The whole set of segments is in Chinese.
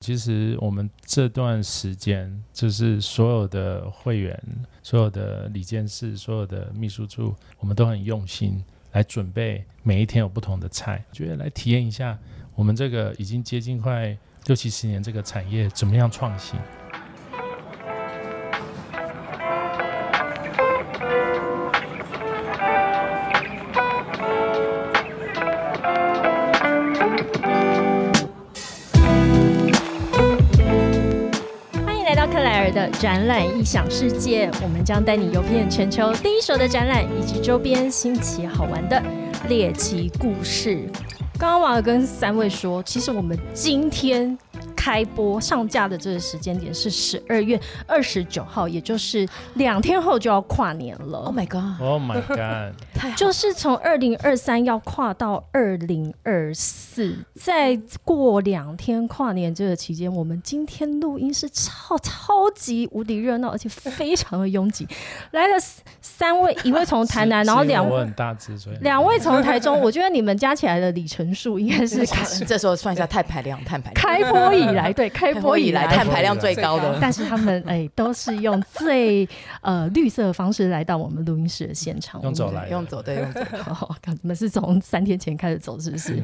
其实我们这段时间，就是所有的会员、所有的理监事、所有的秘书处，我们都很用心来准备，每一天有不同的菜，觉得来体验一下我们这个已经接近快六七十年这个产业怎么样创新。展览异想世界，我们将带你游遍全球第一手的展览以及周边新奇好玩的猎奇故事。刚刚王跟三位说，其实我们今天。开播上架的这个时间点是十二月二十九号，也就是两天后就要跨年了。Oh my god！Oh my god！就是从二零二三要跨到二零二四，再过两天跨年这个期间，我们今天录音是超超级无敌热闹，而且非常的拥挤。来了三位，一位从台南，然后两位很大只，两位从台中。我觉得你们加起来的里程数应该是这时候算一下太排量，太排量开播以。来 对开播以来碳排量最高的，但是他们哎都是用最呃绿色的方式来到我们录音室的现场，用走来用走对用走，你们是从三天前开始走是不是？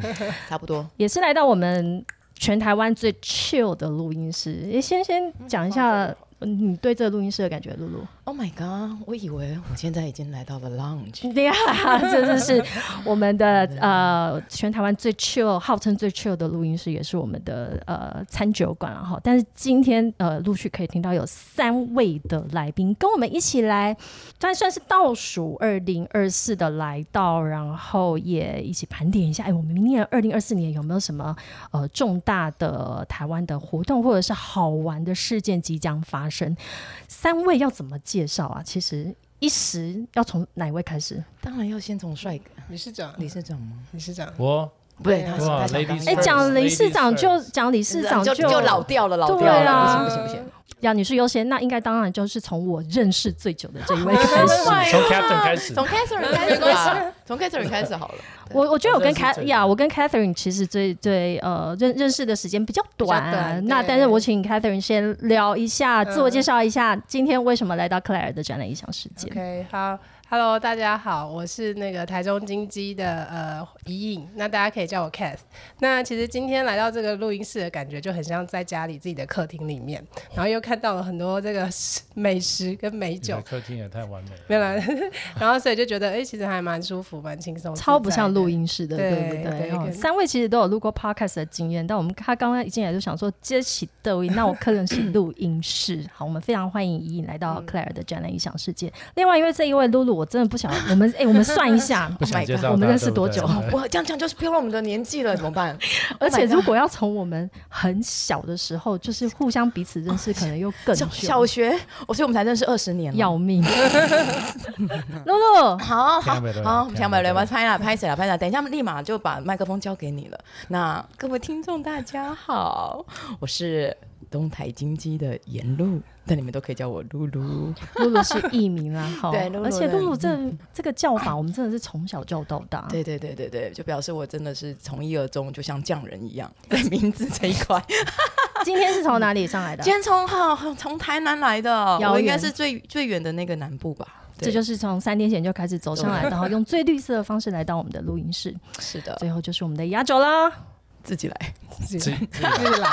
差不多也是来到我们全台湾最 chill 的录音室。哎先先讲一下。你对这个录音室的感觉，露露？Oh my god！我以为我现在已经来到了 lounge。对呀，这就是我们的 呃全台湾最 chill、号称最 chill 的录音室，也是我们的呃餐酒馆哈。但是今天呃陆续可以听到有三位的来宾跟我们一起来，算算是倒数二零二四的来到，然后也一起盘点一下，哎，我们明年二零二四年有没有什么呃重大的台湾的活动，或者是好玩的事件即将发？生三位要怎么介绍啊？其实一时要从哪位开始？当然要先从帅哥理事长，理事长吗？理事长，我不对，他是哎，讲理事长就讲理事长就就老掉了，老掉了，不行不行不行。要女士优先，那应该当然就是从我认识最久的这一位 开始，从 Catherine 开始，从 Catherine 开始吧，从 Catherine 开始好了。我我觉得我跟 Cat 呀，我跟 Catherine 其实最最呃认认识的时间比较短，那但是我请 Catherine 先聊一下，自我介绍一下，今天为什么来到克莱尔的展览影响世界？OK，好。Hello，大家好，我是那个台中金鸡的呃怡颖，那大家可以叫我 Cath。那其实今天来到这个录音室的感觉就很像在家里自己的客厅里面，然后又看到了很多这个美食跟美酒。客厅也太完美了。没有，然后所以就觉得哎，其实还蛮舒服，蛮轻松。超不像录音室的，对不对？三位其实都有录过 Podcast 的经验，但我们他刚刚一进来就想说接起抖音，那我客人是录音室。好，我们非常欢迎怡颖来到 Claire 的展览异想世界。另外一位这一位露露。我真的不想，我们哎，我们算一下，我们认识多久？我这样讲就是飘了我们的年纪了，怎么办？而且如果要从我们很小的时候，就是互相彼此认识，可能又更久。小学，我所以我们才认识二十年，要命！露露，好好好，想不了，我拍了，拍谁了？拍了，等一下，立马就把麦克风交给你了。那各位听众，大家好，我是。东台金鸡的沿路，但你们都可以叫我露露。露露是艺名啦，好。对，而且露露这这个叫法，我们真的是从小叫到大。对对对对对，就表示我真的是从一而终，就像匠人一样，在名字这一块。今天是从哪里上来的？今天从好从台南来的，我应该是最最远的那个南部吧。这就是从三天前就开始走上来，然后用最绿色的方式来到我们的录音室。是的，最后就是我们的压轴啦，自己来，自己自己来。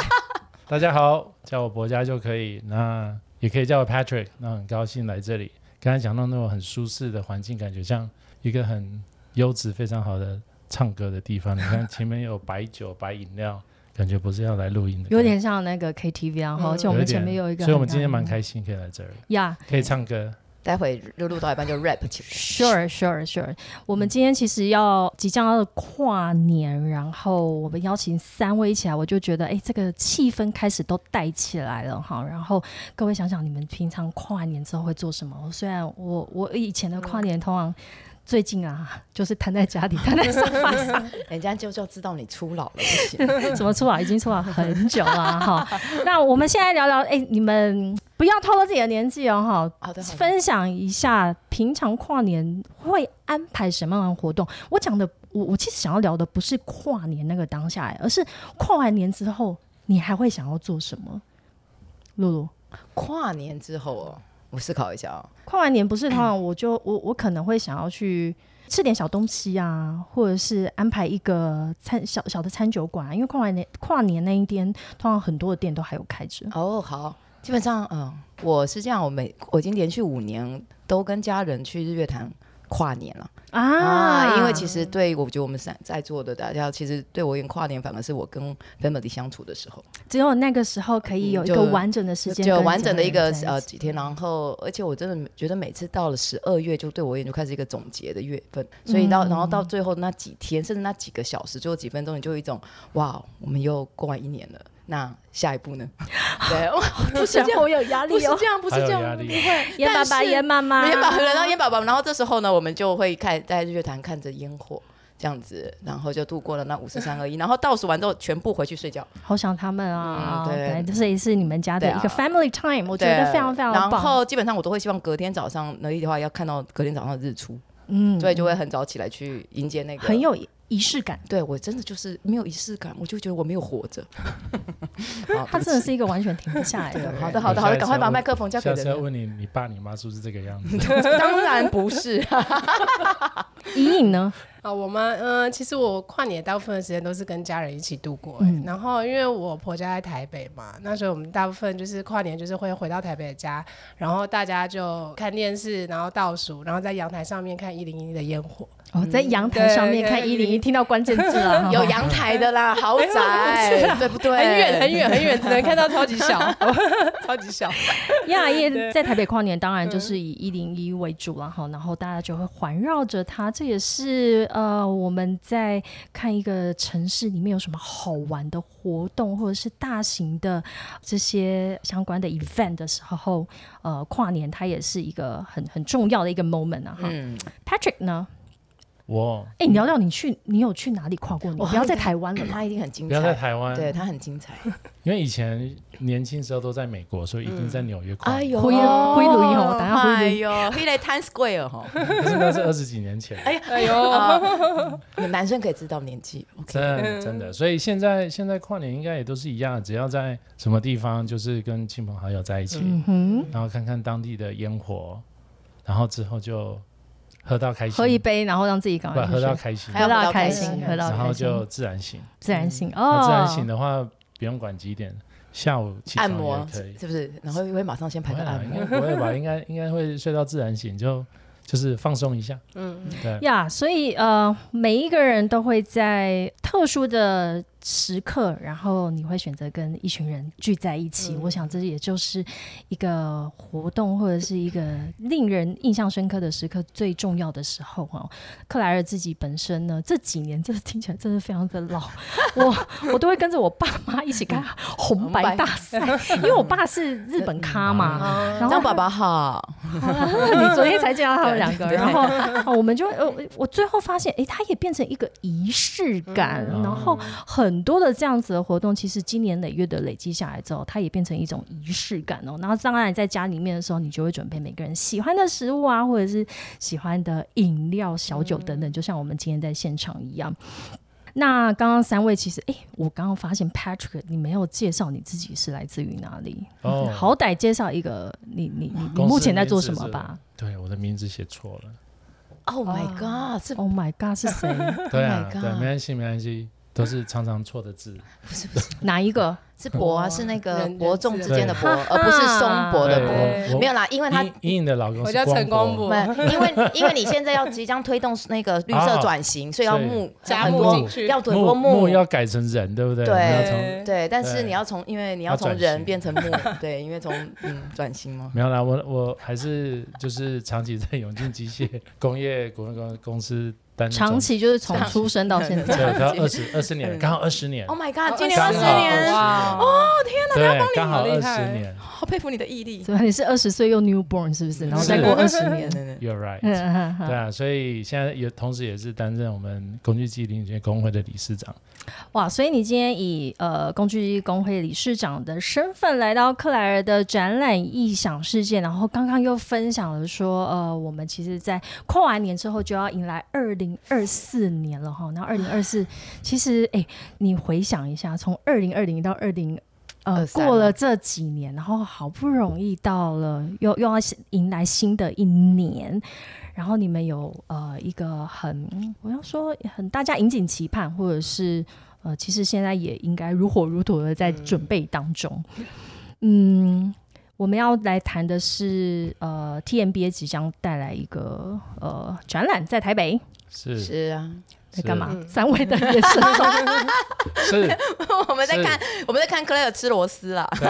大家好，叫我博家就可以，那也可以叫我 Patrick。那很高兴来这里。刚才讲到那种很舒适的环境，感觉像一个很优质、非常好的唱歌的地方。你看前面有白酒、白饮料，感觉不是要来录音的，有点像那个 KTV 然后而且我们前面有一个，所以我们今天蛮开心可以来这儿。呀，可以唱歌。待会录录到一半就 rap 起来 Sure, sure, sure。我们今天其实要即将要跨年，然后我们邀请三位一起来，我就觉得哎，这个气氛开始都带起来了哈。然后各位想想，你们平常跨年之后会做什么？虽然我我以前的跨年通常。最近啊，就是瘫在家里，瘫在沙发上，人家就就知道你初老了，不行？怎么初老？已经初老很久了哈。那我们现在聊聊，哎，你们不要透露自己的年纪哦，哈。好的。分享一下平常跨年会安排什么样的活动？我讲的，我我其实想要聊的不是跨年那个当下，而是跨完年之后你还会想要做什么？露露，跨年之后哦，我思考一下啊。跨完年不是通常我就我我可能会想要去吃点小东西啊，或者是安排一个餐小小的餐酒馆、啊，因为跨完年跨年那一天，通常很多的店都还有开着。哦，好，基本上，嗯，我是这样，我每我已经连续五年都跟家人去日月潭跨年了。啊，因为其实对我觉得我们在在座的大家，其实对我而言跨年反而是我跟 family 相处的时候，只有那个时候可以有一个完整的时间，就完整的一个呃几天，然后而且我真的觉得每次到了十二月，就对我而言就开始一个总结的月份，所以到、然后到最后那几天，甚至那几个小时，最后几分钟，你就有一种哇，我们又过完一年了。那下一步呢？对，哇，不是这样，我有压力哦，不是这样，不是这样，不会。烟爸爸，但是烟妈妈，烟宝宝，然后烟宝宝，然后这时候呢，我们就会看在日月潭看着烟火。这样子，然后就度过了那五十三二一，然后倒数完之后全部回去睡觉。好想他们啊！嗯对这也是你们家的一个 family time，我觉得非常非常然棒。后基本上我都会希望隔天早上能力的话，要看到隔天早上的日出，嗯所以就会很早起来去迎接那个。很有仪式感。对我真的就是没有仪式感，我就觉得我没有活着。他真的是一个完全停不下来的。好的，好的，好的，赶快把麦克风交给下次要人。问你，你爸你妈是不是这个样子？当然不是，隐隐呢？啊，我们？嗯、其实我跨年大部分的时间都是跟家人一起度过、嗯然后因为我婆家在台北嘛，那所以我们大部分就是跨年就是会回到台北的家，然后大家就看电视，然后倒数，然后在阳台上面看一零一的烟火。哦，在阳台上面看一零一，听到关键字了 有阳台的啦，豪宅，对不对？很远很远很远，只能看到超级小，超级小。呀，因为在台北跨年，当然就是以一零一为主了哈，然后大家就会环绕着它。这也是呃，我们在看一个城市里面有什么好玩的活动，或者是大型的这些相关的 event 的时候，呃，跨年它也是一个很很重要的一个 moment 啊哈。嗯，Patrick 呢？我哎、你聊聊你去，你有去哪里跨过年？我不要在台湾了。他一定很精彩。不要在，台湾，对他很精彩。因为以前年轻时候都在美国，所以一定在纽约跨。年。哎呦，灰灰驴吼等下灰驴哎呦，迄个 Times Square 哈，可是那是二十几年前，哎哎呦，啊男生可以知道年纪真真的。所以现在现在跨年应该也都是一样，只要在什么地方，就是跟亲朋好友在一起，嗯，然后看看当地的烟火，然后之后就喝到开心，喝一杯，然后让自己赶快喝到开心喝到喝到开开心，喝到然后，就自然醒。自然醒哦。自然醒的话，不用管几点，下午起床按摩可以。是不是？然后会马上先排个按摩应该。不会吧？应该应该会睡到自然醒，就就是放松一下。嗯，对，呀所以呃，每一个人都会在特殊的时刻，然后你会选择跟一群人聚在一起。嗯我想这也就是一个活动或者是一个令人印象深刻的时刻最重要的时候哦。克莱尔自己本身呢，这几年这听起来真的非常的老，我我都会跟着我爸妈一起看红白大赛，因为我爸是日本咖嘛。啊然后爸爸好，你昨天才见到他们两个，然后哦我们就呃，我最后发现，哎，他也变成一个仪式感，嗯然后很多的这样子的活动，其实经年累月的累积下来之后，它也变成一种仪式感哦。然后当然在家里面的时候，你就会准备每个人喜欢的食物啊，或者是喜欢的饮料、小酒等等，就像我们今天在现场一样。那刚刚三位其实，哎，我刚刚发现 Patrick，你没有介绍你自己是来自于哪里，哦好歹介绍一个你你你你目前在做什么吧。对，我的名字写错了。Oh my God，是 Oh my god，是谁？对啊 Oh 对，没关系，没关系，都是常常错的字。不是不是哪一个？是伯啊？是那个人伯仲之间的伯，而不是松柏的对柏。没有啦，因为他莹莹莹的老公我叫陈光博博，没有，因为因为你现在要即将推动那个绿色转型，所以要木加很多木进去要很木多木要改成人，对不对？对对，但是你要从，因为你要从人变成木，对，因为从嗯转型嘛。没有啦，我我还是就是长期在永进机械工业股份公公司担任长期就是从出生到现在。对，刚二十二十年，刚好二十年 Oh。my god，今年刚二十好年，哇，哦天对，刚好二好厉害十年好佩服你的毅力。对吧？你是二十岁又 newborn 是不是？然后再过二十年，，You're right。对啊，所以现在也同时也是担任我们工具机领域工会的理事长。哇！所以你今天以呃工具机工会理事长的身份来到克莱尔的展览异想世界，然后刚刚又分享了说，呃，我们其实在跨完年之后就要迎来二零二四年了哈。那二零二四，其实哎，你回想一下，从二零二零到二零。呃，过了这几年，然后好不容易到了又又要迎来新的一年，然后你们有呃一个很，我要说很大家引颈期盼，或者是呃，其实现在也应该如火如荼的在准备当中。嗯，我们要来谈的是呃，TMBA 即将带来一个呃展览，在台北是。是啊，在干嘛？嗯。三位的眼神中，是，我们在看我们在看克莱尔吃螺丝了。对。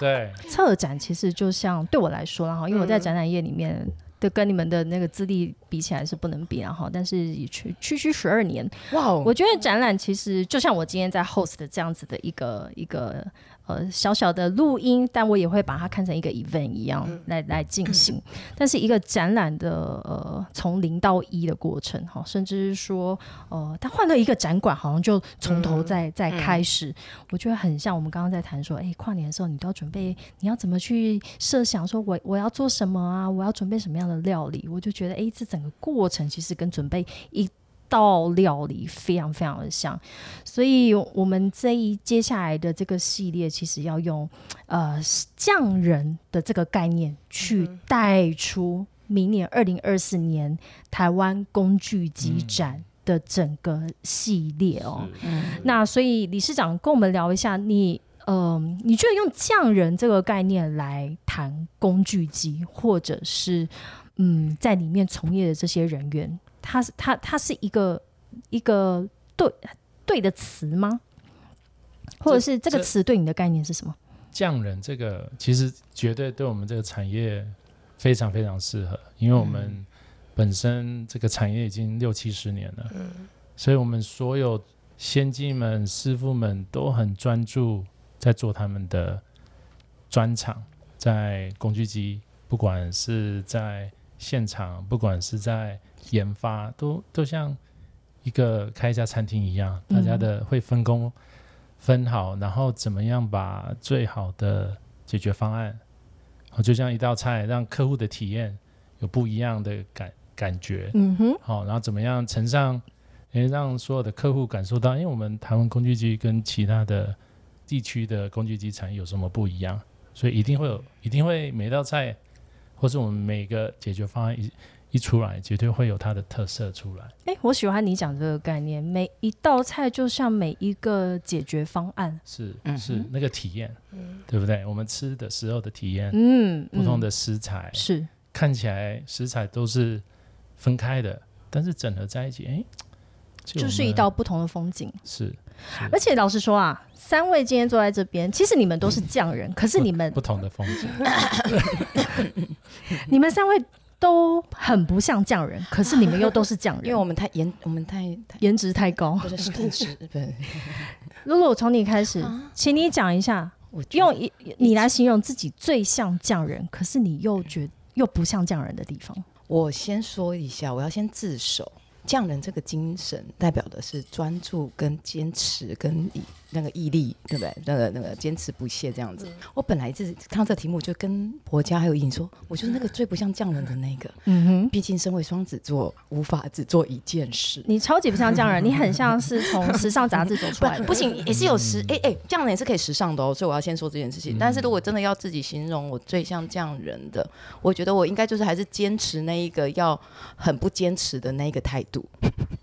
对，策展其实就像对我来说啦，然后因为我在展览业里面。的跟你们的那个资历比起来是不能比，然后但是也区区区十二年，哇哦，我觉得展览其实就像我今天在 host 的这样子的一个一个呃小小的录音，但我也会把它看成一个 event 一样来来进行。但是一个展览的呃从零到一的过程哈，甚至是说呃他换了一个展馆，好像就从头再再开始。我觉得很像我们刚刚在谈说，哎，跨年的时候你都要准备，你要怎么去设想说我我要做什么啊，我要准备什么样的料理？我就觉得，哎，这整个过程其实跟准备一道料理非常非常的香，所以我们这一接下来的这个系列，其实要用呃匠人的这个概念去带出明年二零二四年台湾工具机展的整个系列哦。是那所以理事长跟我们聊一下你。嗯，你觉得用匠人这个概念来谈工具机，或者是嗯，在里面从业的这些人员，它是它它是一个一个对对的词吗？或者是这个词对你的概念是什么？匠人这个其实绝对对我们这个产业非常非常适合，因为我们本身这个产业已经六七十年了，所以我们所有先进们、师傅们都很专注在做他们的专场，在工具机，不管是在现场，不管是在研发，都都像一个开一家餐厅一样，大家的会分工分好，然后怎么样把最好的解决方案，哦，就像一道菜，让客户的体验有不一样的感感觉，嗯哼，好、然后怎么样呈上，诶，让所有的客户感受到，因为我们台湾工具机跟其他的地区的工具机产业有什么不一样，所以一定会有，一定会每道菜，或是我们每个解决方案一一出来，绝对会有它的特色出来。哎、我喜欢你讲这个概念，每一道菜就像每一个解决方案。是是那个体验，对不对？我们吃的时候的体验，嗯，嗯不同的食材，是看起来食材都是分开的，但是整合在一起，哎，就是一道不同的风景。是而且老实说啊，三位今天坐在这边，其实你们都是匠人，可是你们不同的风景，你们三位都很不像匠人，可是你们又都是匠人，因为我们太颜，我们太太颜值太高。不是是太是，不是露露，从你开始，啊请你讲一下，我用一你来形容自己最像匠人，可是你又觉又不像匠人的地方。我先说一下，我要先自首。匠人这个精神代表的是专注、跟坚持、跟以那个毅力，对不对？那个那个坚持不懈这样子。我本来就是看到这题目，就跟婆家还有颖说，我就是那个最不像匠人的那个。嗯哼，毕竟身为双子座，无法只做一件事。你超级不像匠人，你很像是从时尚杂志走出来不行，也是有时哎哎，匠人也是可以时尚的哦，所以我要先说这件事情。但是如果真的要自己形容我最像匠人的，我觉得我应该就是还是坚持那一个要很不坚持的那一个态度。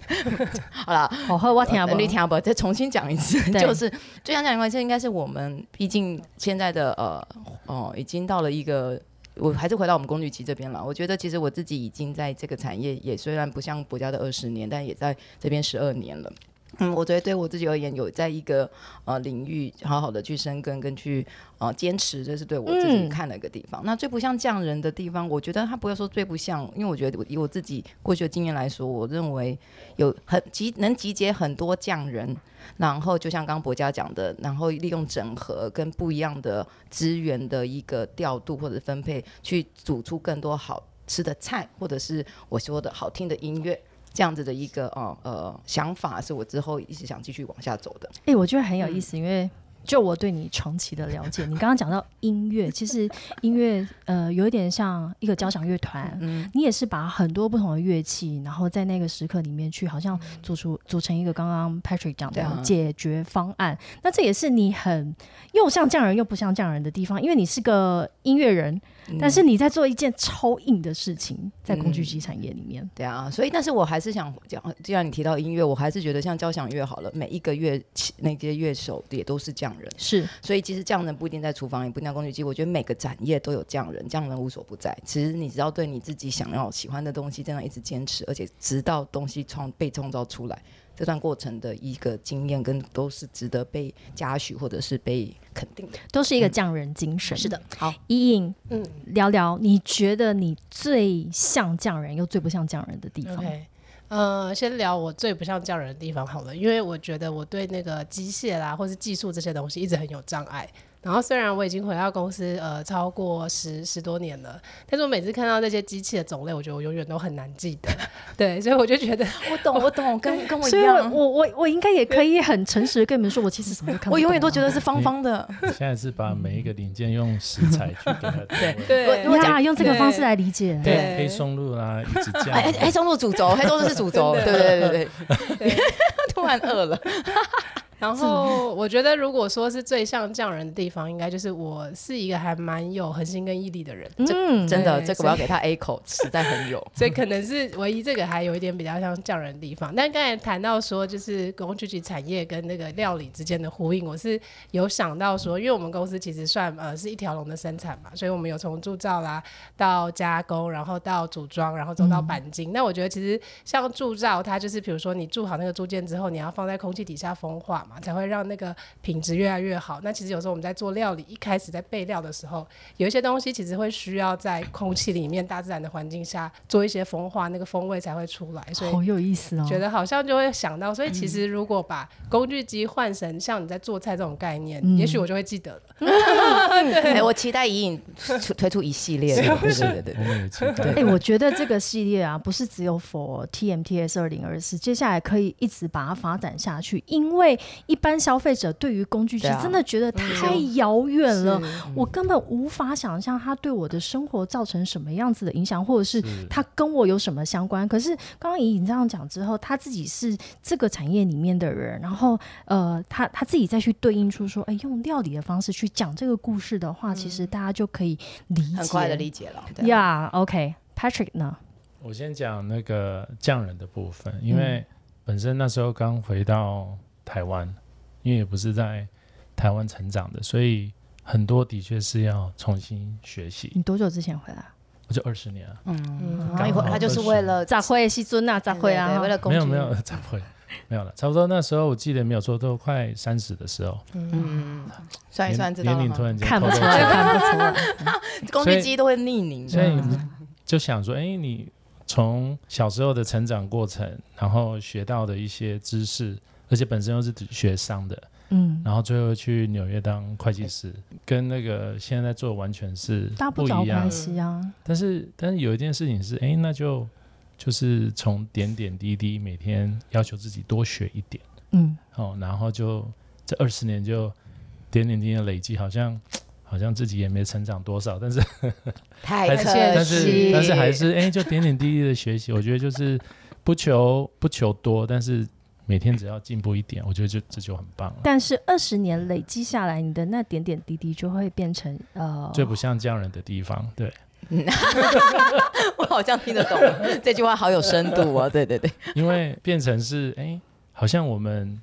好了，好喝我听不你听不？再重新讲一次，就是最想讲的话，这，应该是我们毕竟现在的呃哦，已经到了一个。我还是回到我们工具机这边了。我觉得其实我自己已经在这个产业，也虽然不像国家的二十年，但也在这边十二年了。嗯，我觉得对我自己而言，有在一个呃领域好好的去深耕跟去呃坚持，这是对我自己嗯看的一个地方。那最不像匠人的地方，我觉得他不要说最不像，因为我觉得我以我自己过去的经验来说，我认为有很集能集结很多匠人，然后就像刚刚博家讲的，然后利用整合跟不一样的资源的一个调度或者分配，去煮出更多好吃的菜，或者是我说的好听的音乐。这样子的一个呃呃想法，是我之后一直想继续往下走的。哎、我觉得很有意思，因为就我对你长期的了解，你刚刚讲到音乐，其实音乐呃有一点像一个交响乐团，嗯，你也是把很多不同的乐器，然后在那个时刻里面去，好像做出组成一个刚刚 Patrick 讲的解决方案。那这也是你很又像匠人又不像匠人的地方，因为你是个音乐人，但是你在做一件超硬的事情，在工具机产业里面。对啊，所以但是我还是想讲，既然你提到音乐，我还是觉得像交响乐好了，每一个乐器那些乐手也都是匠人，是，所以其实匠人不一定在厨房，也不一定在工具机。我觉得每个产业都有匠人，匠人无所不在。其实你只要对你自己想要喜欢的东西，这样一直坚持，而且直到东西创被创造出来，这段过程的一个经验跟都是值得被嘉许或者是被肯定的。都是一个匠人精神。是的，好，依颖，嗯聊聊你觉得你最像匠人又最不像匠人的地方。，OK。呃，先聊我最不像匠人的地方好了，因为我觉得我对那个机械啦，或是技术这些东西一直很有障碍。然后虽然我已经回到公司呃超过十十多年了，但是我每次看到那些机器的种类，我觉得我永远都很难记得。对，所以我就觉得我懂，我懂，跟跟我一样。我我我应该也可以很诚实的跟你们说，我其实什么都看不懂啊、我永远都觉得是方方的，现在是把每一个零件用食材去给它定位，对我呀，用这个方式来理解。对黑松露啦，一直这哎。黑松露主轴，黑松露是主轴，对对对对对。突然饿了，然后我觉得，如果说是最像匠人的地方，应该就是我是一个还蛮有恒心跟毅力的人，嗯，真的，对这个我要给他 A 口，实在很有。所以可能是唯一这个还有一点比较像匠人的地方。但刚才谈到说，就是工具机产业跟那个料理之间的呼应，我是有想到说，因为我们公司其实算呃是一条龙的生产嘛，所以我们有从铸造啦到加工，然后到组装，然后走到钣金。那我觉得其实像铸造，它就是比如说你铸好那个铸件之后，你要放在空气底下风化嘛，才会让那个品质越来越好。那其实有时候我们在做料理，一开始在备料的时候，有一些东西其实会需要在空气里面、大自然的环境下做一些风化，那个风味才会出来。所以好有意思哦。觉得好像就会想到，所以其实如果把工具机换成像你在做菜这种概念，嗯也许我就会记得了。哎，我期待隐隐出推出一系列的，对对对对。哎、我觉得这个系列啊，不是只有 for TMTS 二零二四，接下来可以一直把它发展下去，因为一般消费者对于工具机对啊真的觉得太遥远了，是我根本无法想象它对我的生活造成什么样子的影响，或者是是它跟我有什么相关。可是刚刚怡颖这样讲之后，他自己是这个产业里面的人，然后呃，他他自己再去对应出说，哎，用料理的方式去讲这个故事的话，其实大家就可以理解，很快的理解了。对啊呀。OK，Patrick 呢？我先讲那个匠人的部分，因嗯为本身那时候刚回到台湾，因为也不是在台湾成长的，所以很多的确是要重新学习。你多久之前回来？我就二十年啊，嗯，然后一会儿他就是为了咋会西尊啊？咋会啊？为了没有没有，怎么会？没有了，差不多那时候我记得没有错，都快三十的时候，嗯，算一算知道？年龄突然间看不出来，看不出来。工具机都会逆龄所以，就想说，哎、你从小时候的成长过程，然后学到的一些知识，而且本身又是学商的，嗯，然后最后去纽约当会计师，跟那个现在做完全是大不不一样着关。系啊。但是，但是有一件事情是，哎、那就就是从点点滴滴，每天要求自己多学一点，嗯，哦，然后就这二十年就点点滴滴的累积，好像好像自己也没成长多少，但是 太可还是但是但是还是哎、就点点滴滴的学习，我觉得就是不求不求多，但是每天只要进步一点，我觉得就这就很棒了。但是二十年累积下来，你的那点点滴滴就会变成呃，最不像匠人的地方，对，我好像听得懂这句话，好有深度哦。对对对，因为变成是哎、好像我们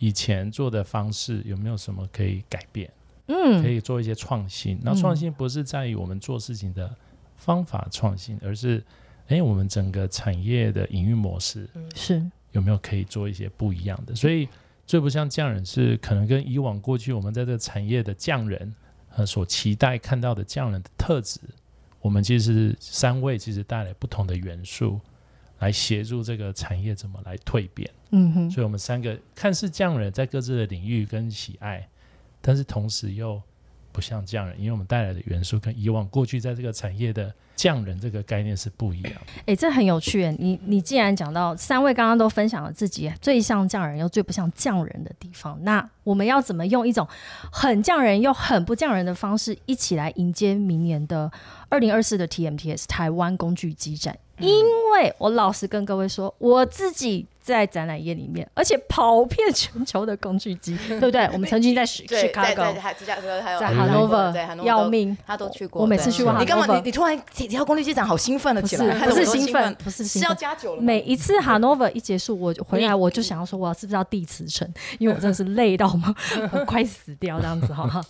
以前做的方式有没有什么可以改变，嗯可嗯以做一些创新。那创新不是在于我们做事情的方法创新，而是哎、我们整个产业的营运模式是有没有可以做一些不一样的？所以最不像匠人是可能跟以往过去我们在这个产业的匠人呃所期待看到的匠人的特质，我们其实三位其实带来不同的元素，来协助这个产业怎么来蜕变。嗯哼，所以我们三个看似匠人在各自的领域跟喜爱，但是同时又不像匠人，因为我们带来的元素跟以往过去在这个产业的匠人这个概念是不一样的。哎、这很有趣耶。你你既然讲到三位刚刚都分享了自己最像匠人又最不像匠人的地方，那我们要怎么用一种很匠人又很不匠人的方式，一起来迎接明年的二零二四的 TMTS 台湾工具机展？因为我老实跟各位说，我自己在展览业里面，而且跑遍全球的工具机，对不对？我们曾经在 Chicago，还芝加哥还有在 Hanover 要命，他都去过。我每次对去过你干嘛？你你突然提到工具机长，好兴奋了起来，不是兴奋，不是是要。加酒了。每一次 Hanover 一结束，我就回来我就想要说，我是不是要递辞呈？因为我真的是累到吗？我快死掉这样子哈。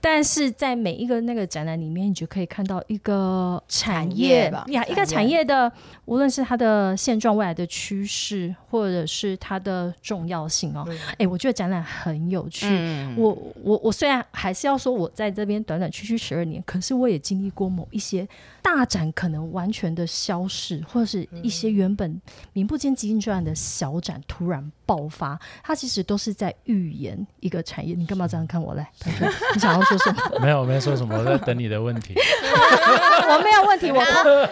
但是在每一个那个展览里面，你就可以看到一个产产业呀，一个产业产业的，无论是它的现状、未来的趋势，或者是它的重要性哦。哎、我觉得展览很有趣。嗯，我我我虽然还是要说我在这边短短区区十二年，可是我也经历过某一些大展可能完全的消逝，或者是一些原本名不见经传的小展突然爆发，它其实都是在预言一个产业。你干嘛这样看我来？潘哥你想要说什么？没有，没说什么，我在等你的问题。我没有问题，我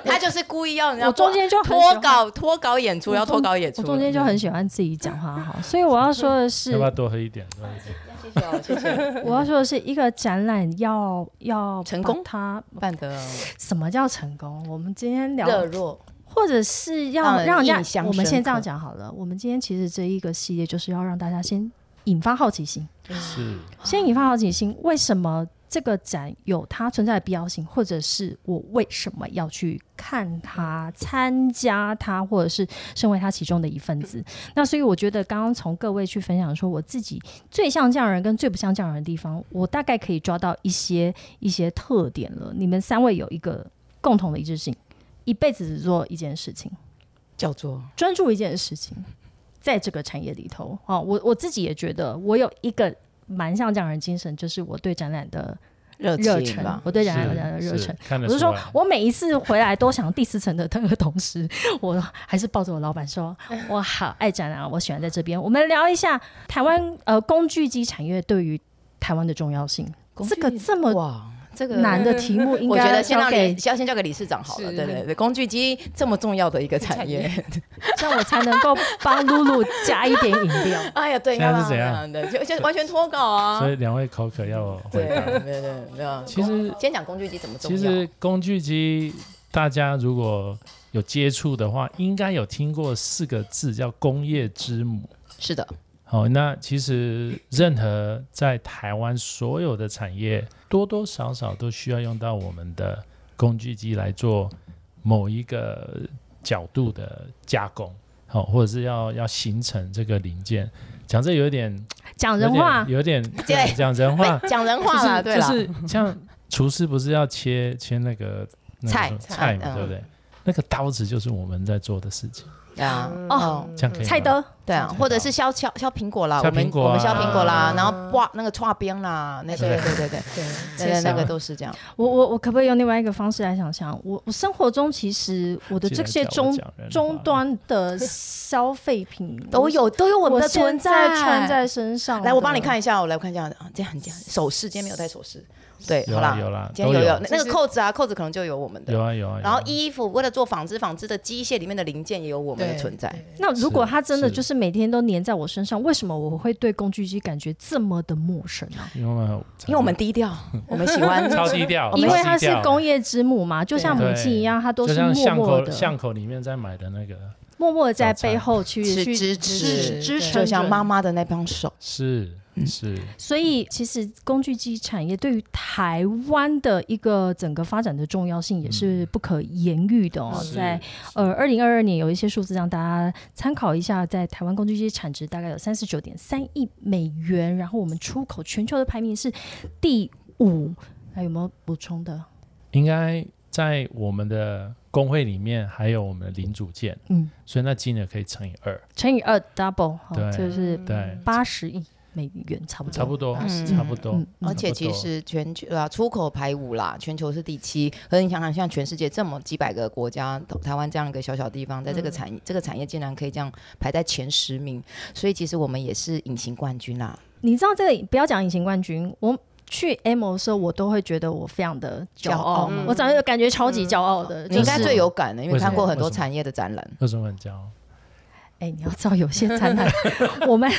他就是故意要人家我中间就很脱稿脱稿演出，要脱稿演出。我中间就很喜欢自己讲话哈，所以我要说的是 要不，要多喝一点？多喝一点谢谢哦，谢谢。我要说的是，一个展览要要成功把它办的什么叫成功？我们今天聊热络，或者是要让人家我们先这样讲好了。我们今天其实这一个系列就是要让大家先引发好奇心，是先引发好奇心，为什么这个展有它存在的必要性，或者是我为什么要去看它、参加它，或者是身为它其中的一份子。那所以我觉得刚刚从各位去分享说，我自己最像这样人跟最不像这样人的地方，我大概可以抓到一些一些特点了。你们三位有一个共同的一致性，一辈子只做一件事情。叫做专注一件事情，在这个产业里头，哦，我我自己也觉得我有一个蛮像这样人精神，就是我对展览的热热忱情吧，。我对展览是的热忱。我是说。，我每一次回来都想第四层的那个同时，我还是抱着我老板说，我好爱展览啊，我喜欢在这边。我们聊一下台湾呃工具机产业对于台湾的重要性。这个这么哇，这个难的题目，应我觉该得先让交给理要先交给理事长好了。是对对对，工具机这么重要的一个产业，这样我才能够帮露露加一点饮料。哎呀，对，现在是怎样的，就就完全脱稿啊 所。以两位口渴要我回对，答。没有没有。其实先讲工具机怎么重其要。实工具机，大家如果有接触的话，应该有听过四个字叫“工业之母”。是的，好，那其实任何在台湾所有的产业，多多少少都需要用到我们的工具机来做某一个角度的加工，好，或者是要要形成这个零件。讲这有点讲人话，哎有点 对讲人话，讲人话了，对啦，就是像厨师不是要切切那个、那个菜菜嘛，嗯对不对？那个刀子就是我们在做的事情，对啊，哦这样可以吗？蔡德对啊，或者是削削削苹果啦，削我们果啊。我们削苹果啦，啊。然后刮那个串边啦，那些对对对。对，对，对对那个都是这样。我我我可不可以用另外一个方式来想象？我我生活中其实我的这些终终端的消费品 都有都有我们的存在。穿在身上。来，我帮你看。一下，我来看一下，啊这样这样，首饰今天没有戴首饰，对，有好啦，有啦，今天有有有。那那个扣子啊，扣子可能就有我们的，有啊有啊，然后衣服为了做纺织，纺织的机械里面的零件也有我们的存在。那如果它真的就是每天都粘在我身上，为什么我会对工具机感觉这么的陌生啊？因为我们因为我们低调，我们喜欢 超低调，因为它是工业之母嘛，就像母亲一样，它都是像默巷口默的、巷口里面在买的那个默默的在背后去去是支支持支持就像妈妈的那帮手。是嗯是所以，其实工具机产业对于台湾的一个整个发展的重要性也是不可言喻的哦。是在呃二零二二年有一些数字让大家参考一下，在台湾工具机产值大概有三十九点三亿美元，然后我们出口全球的排名是第五。还有没有补充的？应该在我们的工会里面还有我们的零组件，嗯，所以那金额可以乘以二，乘以二 double，好对就是对，八十亿美元差不多。差不多，嗯差不多。嗯嗯而且其实全球啊，出口排五啦，全球是第七。可是你想想，像全世界这么几百个国家，台湾这样一个小小地方，在这个产业、这个产业竟然可以这样排在前十名，所以其实我们也是隐形冠军啦。你知道这个不要讲隐形冠军，我去 M 的时候，我都会觉得我非常的骄骄傲我早就感觉超级骄傲的。你应该最有感的，因为看过很多产业的展览。为什么很骄傲？哎、你要知道有些展览，我们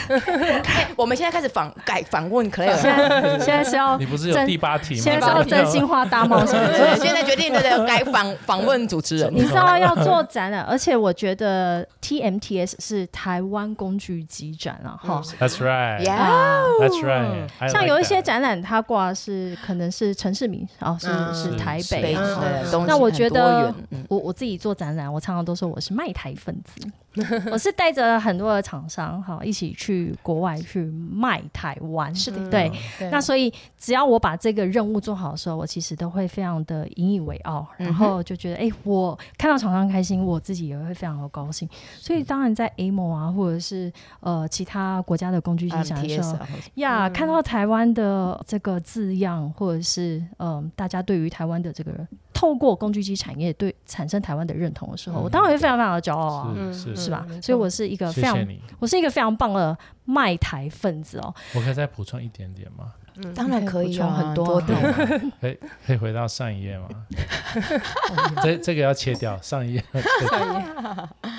我们现在开始访改访问现 Claire，在现在是要你不是有第八题吗？现在是要真心话大冒险，是不是现在决定对对改访访问主持人。你知道要做展览，而且我觉得 TMTS 是台湾工具机展了哈。That's right，yeah，That's right. 像有一些展览，它挂是可能是城市名，哦，是嗯。是台北那我觉得我我自己做展览，我常常都说我是卖台分子，我是带着很多的厂商哈一起去国外去卖台湾。是的对。对那所以只要我把这个任务做好的时候，我其实都会非常的引以为傲，然后就觉得哎、我看到厂商开心，我自己也会非常的高兴。所以当然在 AMO 啊，或者是呃其他国家的工具机展的时候，啊呀，看到台湾的这个字样，或者是嗯，大家对于台湾的这个透过工具机产业对产生台湾的认同的时候，我当然会非常非常的骄傲啊，是是。是吧？所以我是一个非常。我是一个非常棒的卖台分子哦。我可以再补充一点点吗？当然可以啊，补充很多的可以可以回到上一页吗？这这个要切掉，上一页。上一页。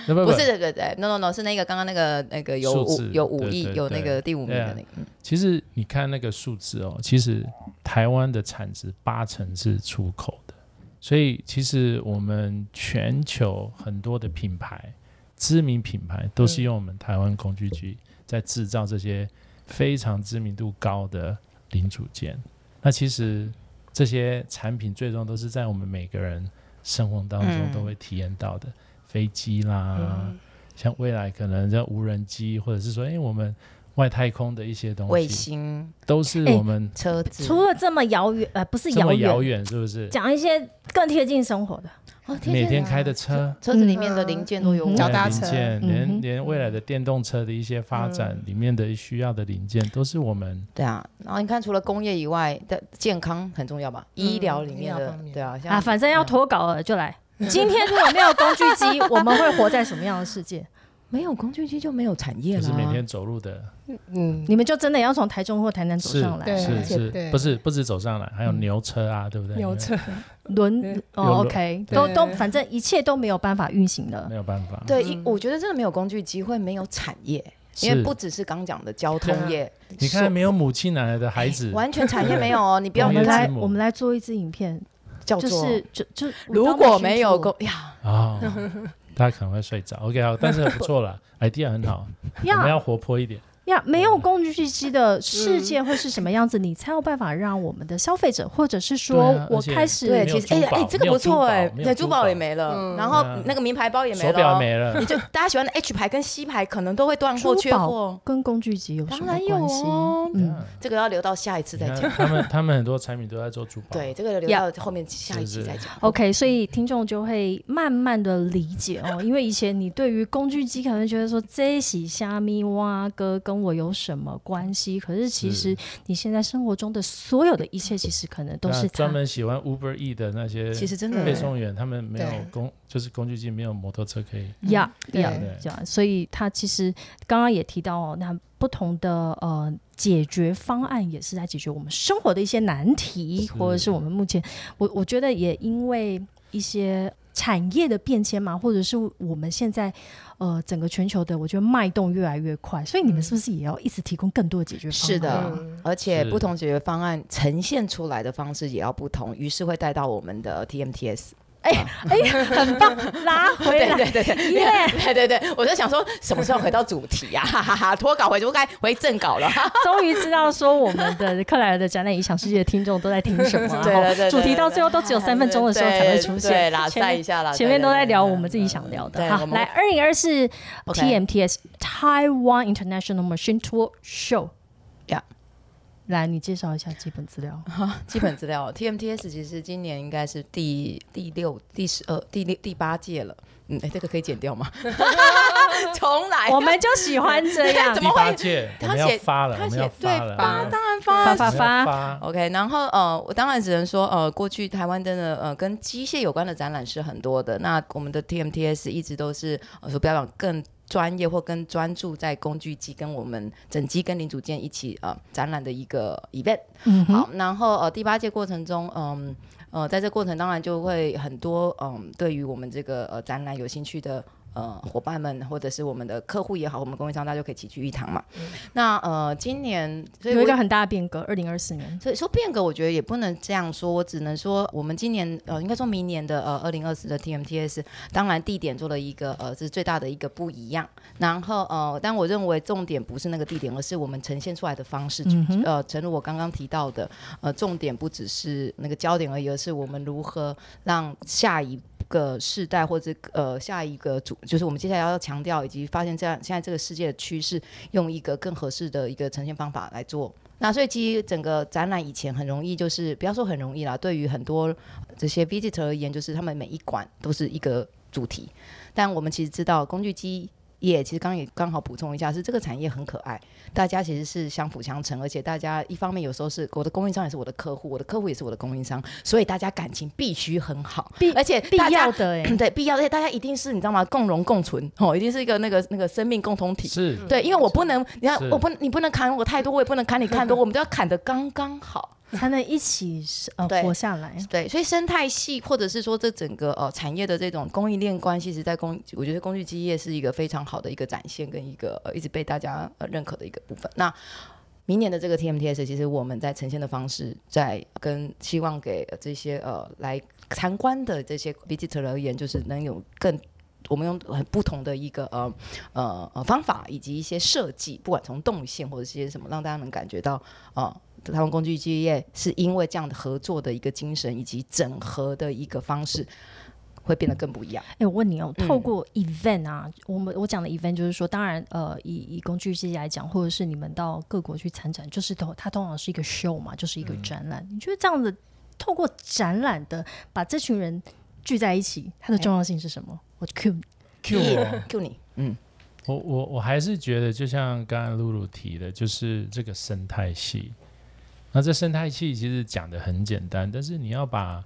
不 不不。是这个对，no no no，是那个刚刚那个那个有五有五亿对对对有那个第五名的那个，嗯。其实你看那个数字哦，其实台湾的产值八成是出口的，所以其实我们全球很多的品牌、知名品牌都是用我们台湾工具机在制造这些非常知名度高的零组件。那其实这些产品最终都是在我们每个人生活当中嗯。都会体验到的，飞机啦，嗯。像未来可能像无人机，或者是说，哎、我们外太空的一些东西卫，星。都是哎我们车子，除了这么遥远，呃，不是这么遥遥远，是不是？讲一些更贴近生活的。哦每天开的车，车子里面的零件都有嗯我脚踏车。零件，连连未来的电动车的一些发展嗯。里面的需要的零件，都是我们对啊，然后你看，除了工业以外的健康很重要吧？医疗里面的对啊，啊，反正要脱稿了就来。今天如果没有工具机，我们会活在什么样的世界？没有工具机就没有产业了啊。就是每天走路的，嗯，你们就真的要从台中或台南走上来，对是是，不是不止走上来，还有嗯牛车啊，对不对？牛车。轮哦，OK，都都反正一切都没有办法运行了。没。有办法，对，嗯一我觉得真的没有工具机会没有产业，因为不只是刚讲的交通业，你看没有母亲奶奶的孩子，完全产业没有哦。你不要我们来，我们来做一支影片，就叫做是就就如果没有工呀，啊，大家可能会睡着。OK，好，但是很不错了 idea 很好，我们要活泼一点。呀，没有工具机的世界会是什么样子？你才有办法让我们的消费者，或者是说我开始对，其实哎呀哎，这个不错哎，珠宝对，珠宝也没没了，嗯。然后那个名牌包也没了，手表没了。你，就大家喜欢的 H 牌跟 C 牌可能都会断货缺货，跟工具机有什么当然有关系？哦。嗯，这个要留到下一次再讲。他们他们很多产品都在做珠宝，对，，这个留到后面下一期再讲。OK，所以听众就会慢慢的理解哦，因为以前你对于工具机可能觉得说这洗虾米蛙哥跟我有什么关系？可是其实你现在生活中的所有的一切，其实可能都是他。专门喜欢 Uber E 的那些其实真的配送员，他们没有对工，就是工具机没有摩托车可以。呀对呀对呀，所以他其实刚刚也提到哦，那不同的呃解决方案也是在解决我们生活的一些难题，或者是我们目前我我觉得也因为一些产业的变迁嘛，或者是我们现在呃整个全球的我觉得脉动越来越快，所以你们是不是也要一直提供更多的解决方案？是的嗯而且不同解决方案呈现出来的方式也要不同，于是会带到我们的 TMTS。哎哎，很棒，拉回对来，对对对，耶对对对，我在想说什么时候回到主题呀、哈哈哈，脱稿回就该回正稿了。终于知道说我们的克莱尔的展览影响世界的听众都在听什么啊，对对对，主题到最后都只有三分钟的时候才会出现，对啦，前面塞一下啦，前面都在聊我们自己想聊的。好，对我们来，二零二四 TMTS Taiwan International Machine Tool Show。来，你介绍一下基本资料。基本资料，TMTS 其实今年应该是第第六、第十二、第六、第八届了。嗯，哎，这个可以剪掉吗？重来，我们就喜欢这样 怎。么第会八届我们要他写发了，对发了，发，当然发发发发发 OK，然后呃，我当然只能说，呃，过去台湾真的呃跟机械有关的展览是很多的。那我们的 TMTS 一直都是呃所标榜更专业或跟专注在工具机跟我们整机跟零组件一起呃展览的一个 event。嗯，好，然后呃第八届过程中，嗯呃在这过程当然就会很多嗯对于我们这个呃展览有兴趣的。呃，伙伴们或者是我们的客户也好，我们供应商大家就可以齐聚一堂嘛。那呃，今年所以我有一个很大的变革，二零二四年。所以说变革，我觉得也不能这样说，我只能说我们今年呃，应该说明年的呃二零二四的 TMTS，当然地点做了一个呃，这是最大的一个不一样。然后呃，但我认为重点不是那个地点，而是我们呈现出来的方式。嗯呃，正如我刚刚提到的，呃，重点不只是那个焦点而已，而是我们如何让下一个世代或者呃下一个主，就是我们接下来要强调以及发现这样现在这个世界的趋势，用一个更合适的一个呈现方法来做。那所以其实整个展览以前很容易，就是不要说很容易啦，对于很多这些 visitor 而言，就是他们每一馆都是一个主题。但我们其实知道工具机业，其实刚刚也刚好补充一下，是这个产业很可爱，大家其实是相辅相成，而且大家一方面有时候是我的供应商也是我的客户，我的客户也是我的供应商，所以大家感情必须很好，必而且必要的哎、对必要，而且大家一定是你知道吗？共荣共存哦，一定是一个那个那个生命共同体。是对，因为我不能，你看我不，你不能砍我太多，我也不能砍你太多，我们都要砍得刚刚好。才能一起呃活下来。对，所以生态系或者是说这整个呃产业的这种供应链关系，是在工，我觉得工具机业是一个非常好的一个展现跟一个、呃、一直被大家呃认可的一个部分。那明年的这个 TMTS，其实我们在呈现的方式，在跟希望给这些呃来参观的这些 visitor 而言，就是能有更。我们用很不同的一个呃呃呃方法，以及一些设计，不管从动线或者是些什么，让大家能感觉到呃台湾工具机业是因为这样的合作的一个精神以及整合的一个方式，会变得更不一样。哎、我问你哦，嗯透过 event 啊，我们我讲的 event 就是说，当然，呃，以以工具机来讲，或者是你们到各国去参展，就是都它通常是一个 show 嘛，就是一个展览。你觉得这样子透过展览的把这群人聚在一起，它的重要性是什么？我 Q 你 Q 我 Q 你，嗯，我我我还是觉得，就像刚刚露露提的，就是这个生态系。那这生态系其实讲的很简单，但是你要把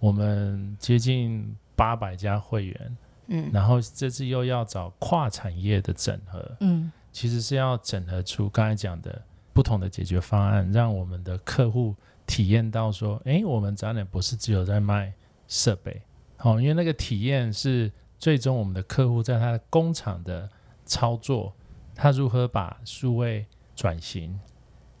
我们接近八百家会员，嗯。然后这次又要找跨产业的整合，嗯。其实是要整合出刚才讲的不同的解决方案，让我们的客户体验到说，诶，我们展览不是只有在卖设备，好、因为那个体验是最终我们的客户在他的工厂的操作，他如何把数位转型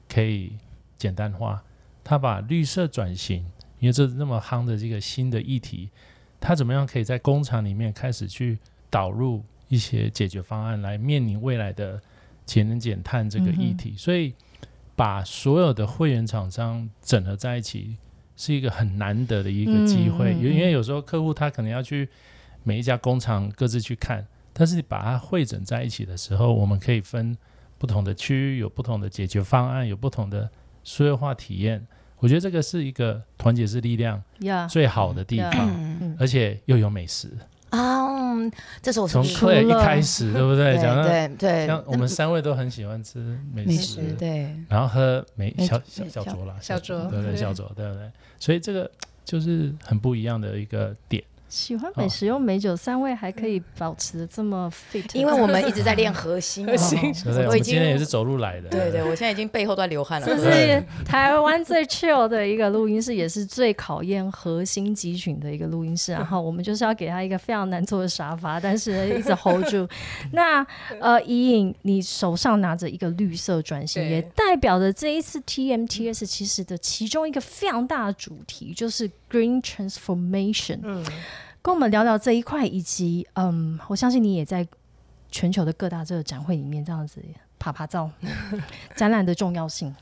可以简单化，他把绿色转型，因为这是那么夯的这个新的议题，他怎么样可以在工厂里面开始去导入一些解决方案来面临未来的节能减碳这个议题，所以把所有的会员厂商整合在一起是一个很难得的一个机会，嗯嗯嗯因为有时候客户他可能要去每一家工厂各自去看，但是把它汇整在一起的时候，我们可以分不同的区域，有不同的解决方案，有不同的数位化体验。我觉得这个是一个团结是力量，最好的地方，嗯而且又有美食。啊，嗯这是我从除课一开始，对不对？讲到对对像我们三位都很喜欢吃美美食，对，然后喝美美小小小小酌啦，小酌对不对？对小酌，对不对？所以这个就是很不一样的一个点。喜欢美食用美酒，三位还可以保持得这么 fit，因为我们一直在 练核心，核心？我我已经今天也是走路来的。对对，我现在已经背后都在流汗了。这是台湾最 chill 的一个录音室，也是最考验核心肌群的一个录音室。然后我们就是要给他一个非常难坐的沙发，但是一直 hold 住。那呃，怡颖，你手上拿着一个绿色转型，也代表着这一次 TMTS 其实的其中一个非常大的主题，就是 Green Transformation。嗯，跟我们聊聊这一块，以及嗯，我相信你也在全球的各大这个展会里面这样子爬爬照，展览的重要性。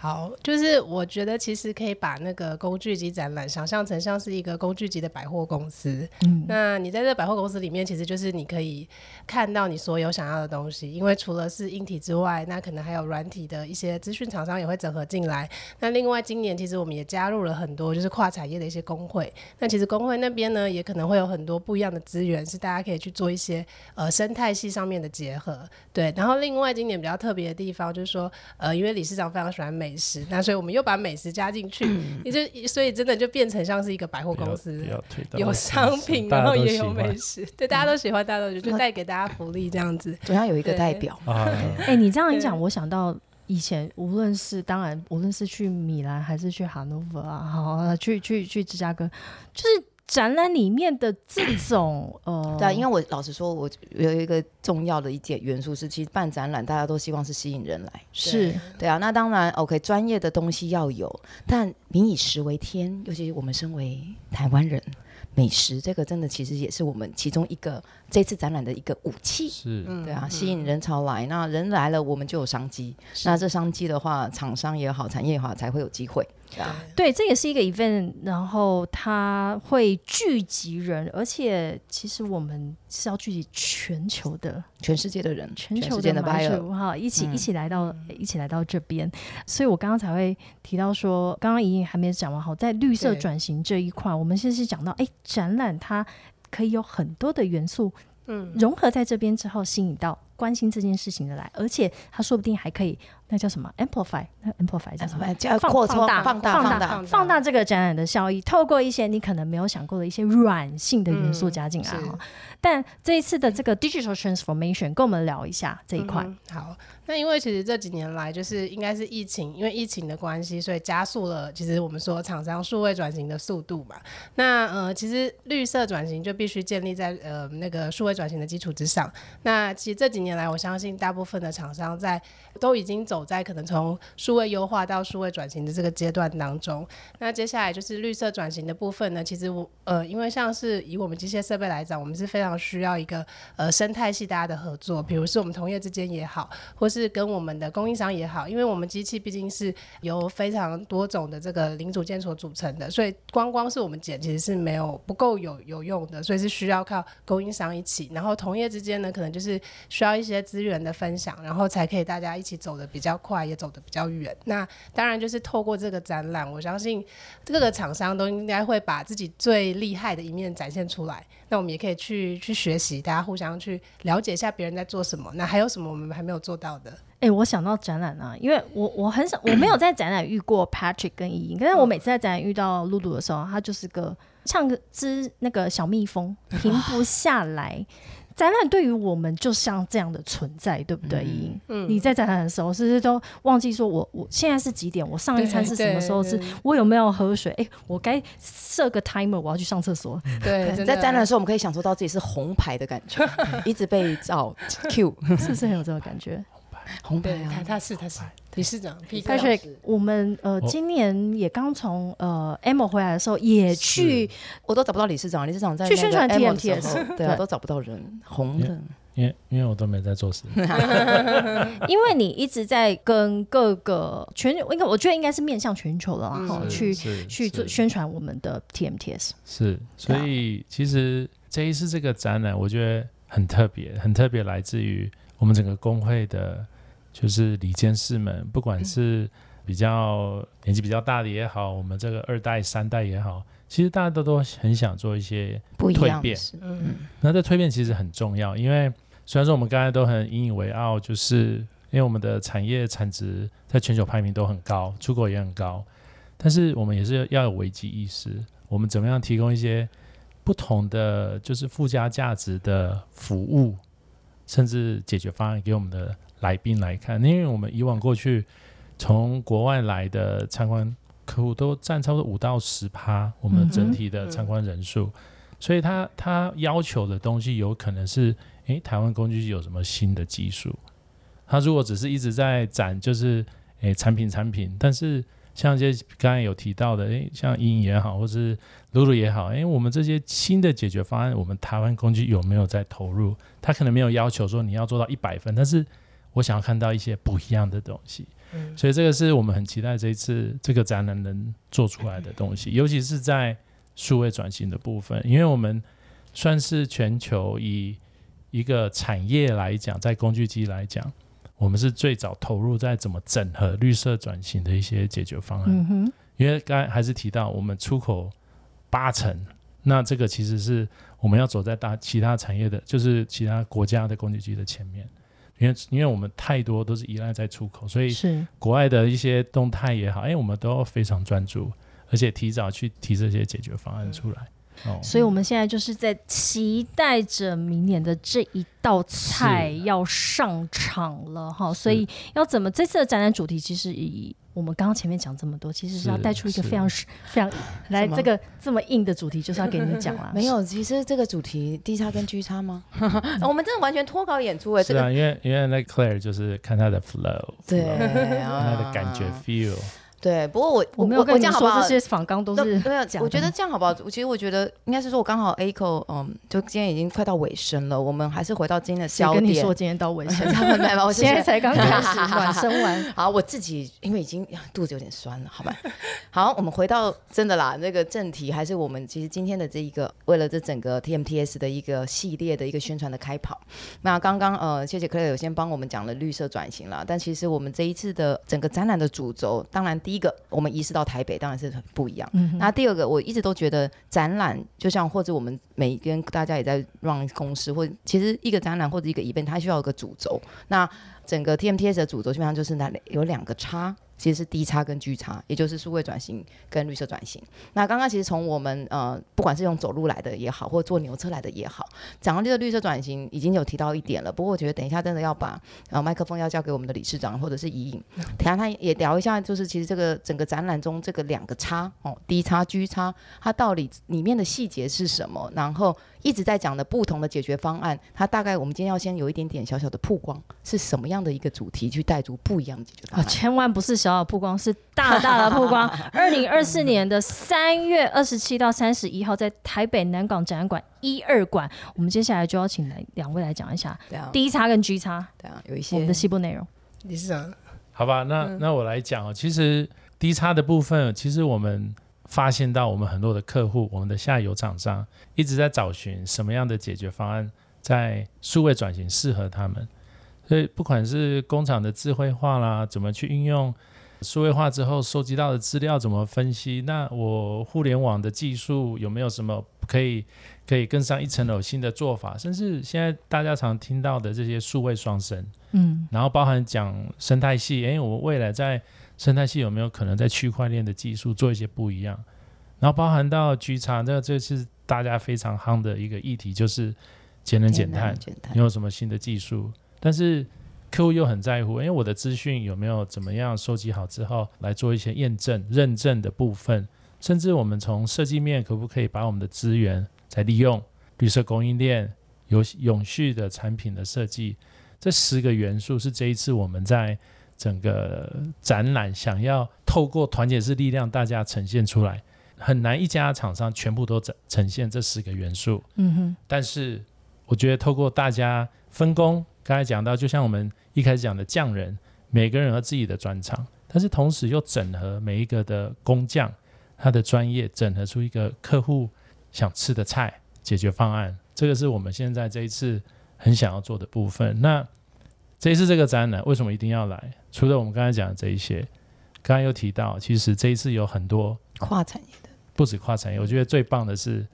好，就是我觉得其实可以把那个工具机展览想象成像是一个工具机的百货公司。嗯，那你在这百货公司里面，其实就是你可以看到你所有想要的东西，因为除了是硬体之外，那可能还有软体的一些资讯厂商也会整合进来。那另外今年其实我们也加入了很多就是跨产业的一些工会。那其实工会那边呢，也可能会有很多不一样的资源，是大家可以去做一些呃生态系上面的结合。对，然后另外今年比较特别的地方就是说，呃，因为理事长非常喜欢美食，那所以我们又把美食加进去，也就所以真的就变成像是一个百货公司有商品，然后也有美食，对，大家都喜欢，大家都就带给大家福利这样子。总要有一个代表。啊，哎、你这样一讲，我想到以前无论是当然，无论是去米兰还是去哈诺夫啊，好，去去去芝加哥，就是展览里面的这种 呃，对啊，因为我老实说，我有一个重要的一点元素是，其实办展览大家都希望是吸引人来。是对啊，那当然，OK，专业的东西要有，但民以食为天，尤其是我们身为台湾人，美食这个真的其实也是我们其中一个这次展览的一个武器。是嗯对啊，吸引人潮来，那人来了，我们就有商机。那这商机的话，厂商也好，产业也好，才会有机会。对。这也是一个 event，然后它会聚集人，而且其实我们是要聚集全球的全世界的人，全球世界的买 buyer，哈，一起、嗯。一起来到、一起来到这边，所以我刚刚才会提到说，刚刚莹莹还没讲完好，在绿色转型这一块，我们现在是讲到，哎，展览它可以有很多的元素嗯，融合在这边之后，吸引到关心这件事情的来，而且它说不定还可以那叫什么 amplify，那 amplify 叫什么？哎叫放扩充、大放大、放大放大。放大这个展览的效益，透过一些你可能没有想过的一些软性的元素嗯加进来但这一次的这个 digital transformation，跟我们聊一下这一块。嗯好，那因为其实这几年来，就是应该是疫情，因为疫情的关系，所以加速了其实我们说厂商数位转型的速度嘛。那呃，其实绿色转型就必须建立在呃那个数位转型的基础之上。那其实这几年来，我相信大部分的厂商在都已经走走在可能从数位优化到数位转型的这个阶段当中。那接下来就是绿色转型的部分呢，其实我呃，因为像是以我们机械设备来讲，我们是非常需要一个呃生态系大家的合作，比如是我们同业之间也好，或是跟我们的供应商也好，因为我们机器毕竟是由非常多种的这个零组件所组成的，所以光光是我们剪其实是没有不够有有用的，所以是需要靠供应商一起，然后同业之间呢，可能就是需要一些资源的分享，然后才可以大家一起走得比较比较快，也走得比较远。那当然就是透过这个展览，我相信各个厂商都应该会把自己最厉害的一面展现出来。那我们也可以去去学习，大家互相去了解一下别人在做什么，那还有什么我们还没有做到的？哎、我想到展览啊，因为我我很少我没有在展览遇过 Patrick 跟依莹，但是我每次在展览遇到露露的时候，他就是个像个只那个小蜜蜂，停不下来。展览对于我们就像这样的存在，对不对？嗯你在展览的时候，是不是都忘记说我我现在是几点？我上一餐是什么时候吃？我有没有喝水？哎、我该设个 timer，我要去上厕所。对，在展览的时候，我们可以享受到自己是红牌的感觉，一直被照 Q 是不是很有这种感觉红牌啊。他是他是理事长 P 哥老？Patrick，我们呃今年也刚从呃 M 回来的时候，也去我都找不到理事长，理事长在去宣传 TMTS 对啊，对都找不到人，红的。因为因为我都没在做事，因为你一直在跟各个全，应该我觉得应该是面向全球的，然后嗯去去做宣传我们的 TMTS。是，所以其实这一次这个展览，我觉得很特别，很特别，来自于我们整个工会的，就是理监事们，不管是比较年纪比较大的也好，我们这个二代、三代也好，其实大家都都很想做一些。不一样蜕变嗯那这蜕变其实很重要，因为虽然说我们刚才都很引以为傲，就是因为我们的产业产值在全球排名都很高，出口也很高，但是我们也是要有危机意识，我们怎么样提供一些不同的就是附加价值的服务，甚至解决方案给我们的来宾来看，因为我们以往过去从国外来的参观客户都占差不多五到十趴，我们整体的参观人数。所以他他要求的东西有可能是，诶，台湾工具有什么新的技术？他如果只是一直在展，就是诶产品产品，但是像这些刚才有提到的，诶，像英也好，或是露露也好，诶，我们这些新的解决方案，我们台湾工具有没有在投入？他可能没有要求说你要做到一百分，但是我想要看到一些不一样的东西。嗯所以这个是我们很期待这一次这个展览能做出来的东西，尤其是在数位转型的部分，因为我们算是全球以一个产业来讲，在工具机来讲，我们是最早投入在怎么整合绿色转型的一些解决方案。嗯哼，因为刚才还是提到我们出口八成，那这个其实是我们要走在大其他产业的，就是其他国家的工具机的前面。因为因为我们太多都是依赖在出口，所以是。国外的一些动态也好，哎，我们都要非常专注，而且提早去提这些解决方案出来。哦，所以我们现在就是在期待着明年的这一道菜要上场了哈，所以要怎么这次的展览主题其实以我们刚刚前面讲这么多，其实是要带出一个非常非常 来这个这么硬的主题，就是要给你们讲了。没有，其实这个主题 D 叉跟 G 叉吗？我们真的完全脱稿演出哎，这个是啊，因为因为那 Claire 就是看他的 flow，对 flow，啊看他的感觉 feel，对。不过我我没有跟你说这些访纲都是对啊假，的我觉得这样好不好？其实我觉得应该是说，我刚好 A 口，嗯，就今天已经快到尾声了，我们还是回到今天的焦点。跟你说今天到尾声，他们来吧，我 现在才刚开始 暖身完。好，我自己因为已经肚子有点酸了，好吧。好，我们回到真的啦，那个正题还是我们其实今天的这一个，为了这整个 TMTS 的一个系列的一个宣传的开跑。那刚刚呃，谢谢 Clare 有先帮我们讲了绿色转型了，但其实我们这一次的整个展览的主轴，当然第一个我们移师到台北，当然是很不一样。那第二个，我一直都觉得展览就像或者我们每跟大家也在 run 公司，或其实一个展览或者一个 event，它需要有个主轴。那整个 TMTS 的主轴基本上就是那有两个叉，其实是 D 叉跟 G 叉，也就是数位转型跟绿色转型。那刚刚其实从我们呃，不管是用走路来的也好，或坐牛车来的也好，讲到这个绿色转型已经有提到一点了。不过我觉得等一下真的要把呃麦克风要交给我们的理事长或者是怡颖，等下他也聊一下，就是其实这个整个展览中这个两个叉哦，D 叉 G 叉，它到底里面的细节是什么？然后一直在讲的不同的解决方案，它大概我们今天要先有一点点小小的曝光，是什么样的一个主题去带出不一样的解决方啊，案？千万不是小小曝光，是大大的曝光。二零二四年的三月二十七到三十一号，在台北南港展览馆一二馆，我们接下来就要请来两位来讲一下对啊，D 叉跟 G 叉对啊，有一些我们的细部内容。理事长，好吧，那、那我来讲哦，其实低差的部分，其实我们发现到我们很多的客户，我们的下游厂商一直在找寻什么样的解决方案，在数位转型适合他们。所以不管是工厂的智慧化啦，怎么去运用数位化之后收集到的资料怎么分析，那我互联网的技术有没有什么可以可以更上一层楼新的做法，甚至现在大家常听到的这些数位双生。嗯，然后包含讲生态系，诶，我们未来在生态系有没有可能在区块链的技术做一些不一样？然后包含到 G 叉，那这是大家非常夯的一个议题，就是节能减碳，减碳你，有什么新的技术？但是客户又很在乎，因为我的资讯有没有怎么样收集好之后来做一些验证、认证的部分，甚至我们从设计面可不可以把我们的资源再利用绿色供应链、有永续的产品的设计，这十个元素是这一次我们在整个展览想要透过团结式力量，大家呈现出来，很难一家厂商全部都呈呈现这十个元素。嗯哼，但是我觉得透过大家分工，刚才讲到，就像我们一开始讲的匠人，每个人有自己的专长，但是同时又整合每一个的工匠他的专业，整合出一个客户想吃的菜解决方案。这个是我们现在这一次很想要做的部分。那这一次这个展览为什么一定要来？除了我们刚才讲的这一些，刚刚又提到，其实这一次有很多跨产业的，不止跨产业，我觉得最棒的是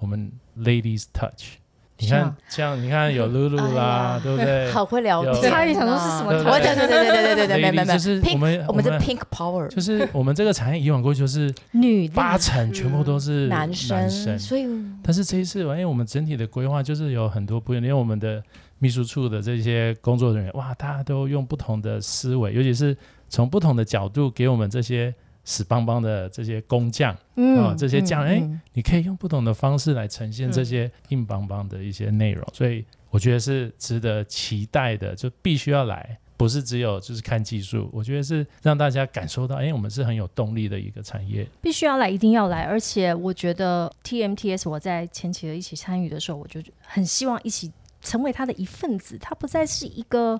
我们 Ladies Touch。你看，像你看有露露啦，对不对？好会聊，他也想说是什么？对对？对对对对对对，没没没，就是我们我们的 Pink Power，就是我们这个产业以往过去就是女八成全部都是男生，所以但是这一次，因为，我们整体的规划就是有很多不一，因为我们的秘书处的这些工作人员，哇，大家都用不同的思维，尤其是从不同的角度给我们这些死邦邦的这些工匠，嗯哦这些匠哎嗯你可以用不同的方式来呈现这些硬邦邦的一些内容，所以我觉得是值得期待的，就必须要来，不是只有就是看技术，我觉得是让大家感受到，哎，我们是很有动力的一个产业。必须要来，一定要来。而且我觉得 TMTS 我在前期的一起参与的时候，我就很希望一起成为他的一份子。他不再是一个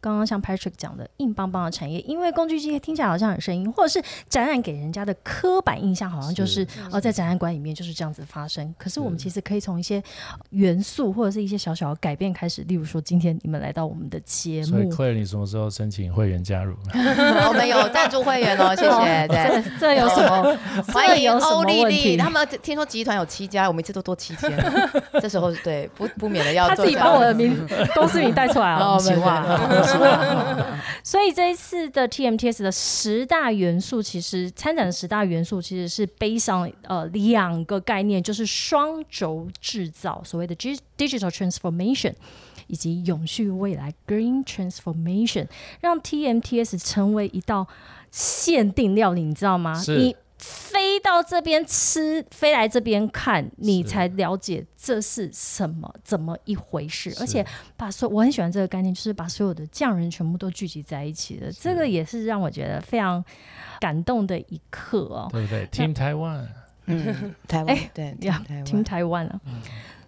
刚刚像 Patrick 讲的硬邦邦的产业，因为工具机听起来好像很生硬，或者是展览给人家的刻板印象好像就是呃在展览馆里面就是这样子发生。可是我们其实可以从一些元素或者是一些小小的改变开始，例如说今天你们来到我们的节目所以目，Claire，你什么时候申请会员加入？我们有赞助会员哦，谢谢。对，这这有什么？欢迎欧丽丽？他们听说集团有七家，我们一次都多七千，这时候对不不免的要他自己把我的名公司名带出来了，哦奇怪。没事 所以这一次的 TMTS 的十大元素，其实参展的十大元素其实是背上呃两个概念，就是双轴制造，所谓的 G- digital transformation。以及永续未来 （Green Transformation） 让 TMTS 成为一道限定料理，你知道吗？是你飞到这边吃，飞来这边看，你才了解这是什么，怎么一回事。而且把所我很喜欢这个概念，就是把所有的匠人全部都聚集在一起的。这个也是让我觉得非常感动的一刻哦。对不对？Team Taiwan，嗯，台湾哎对呀台湾听台湾了。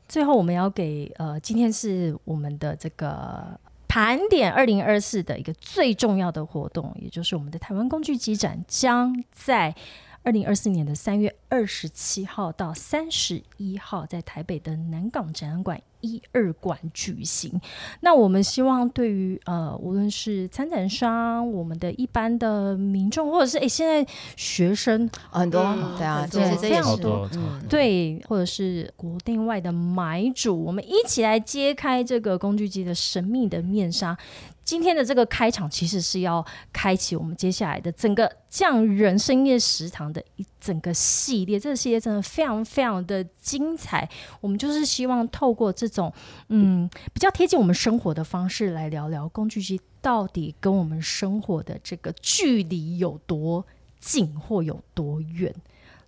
最后，我们要给呃，今天是我们的这个盘点二零二四的一个最重要的活动，也就是我们的台湾工具机展，将在二零二四年的三月二十七号到三十一号，在台北的南港展览馆一二馆举行。那我们希望对于呃，无论是参展商、我们的一般的民众，或者是诶现在学生很多嗯对啊，很多其实这也是非常多多嗯对，或者是国内外的买主，我们一起来揭开这个工具机的神秘的面纱。今天的这个开场，其实是要开启我们接下来的整个匠人深夜食堂的一整个系列。这个系列真的非常非常的精彩。我们就是希望透过这种嗯比较贴近我们生活的方式来聊聊工具机到底跟我们生活的这个距离有多近或有多远。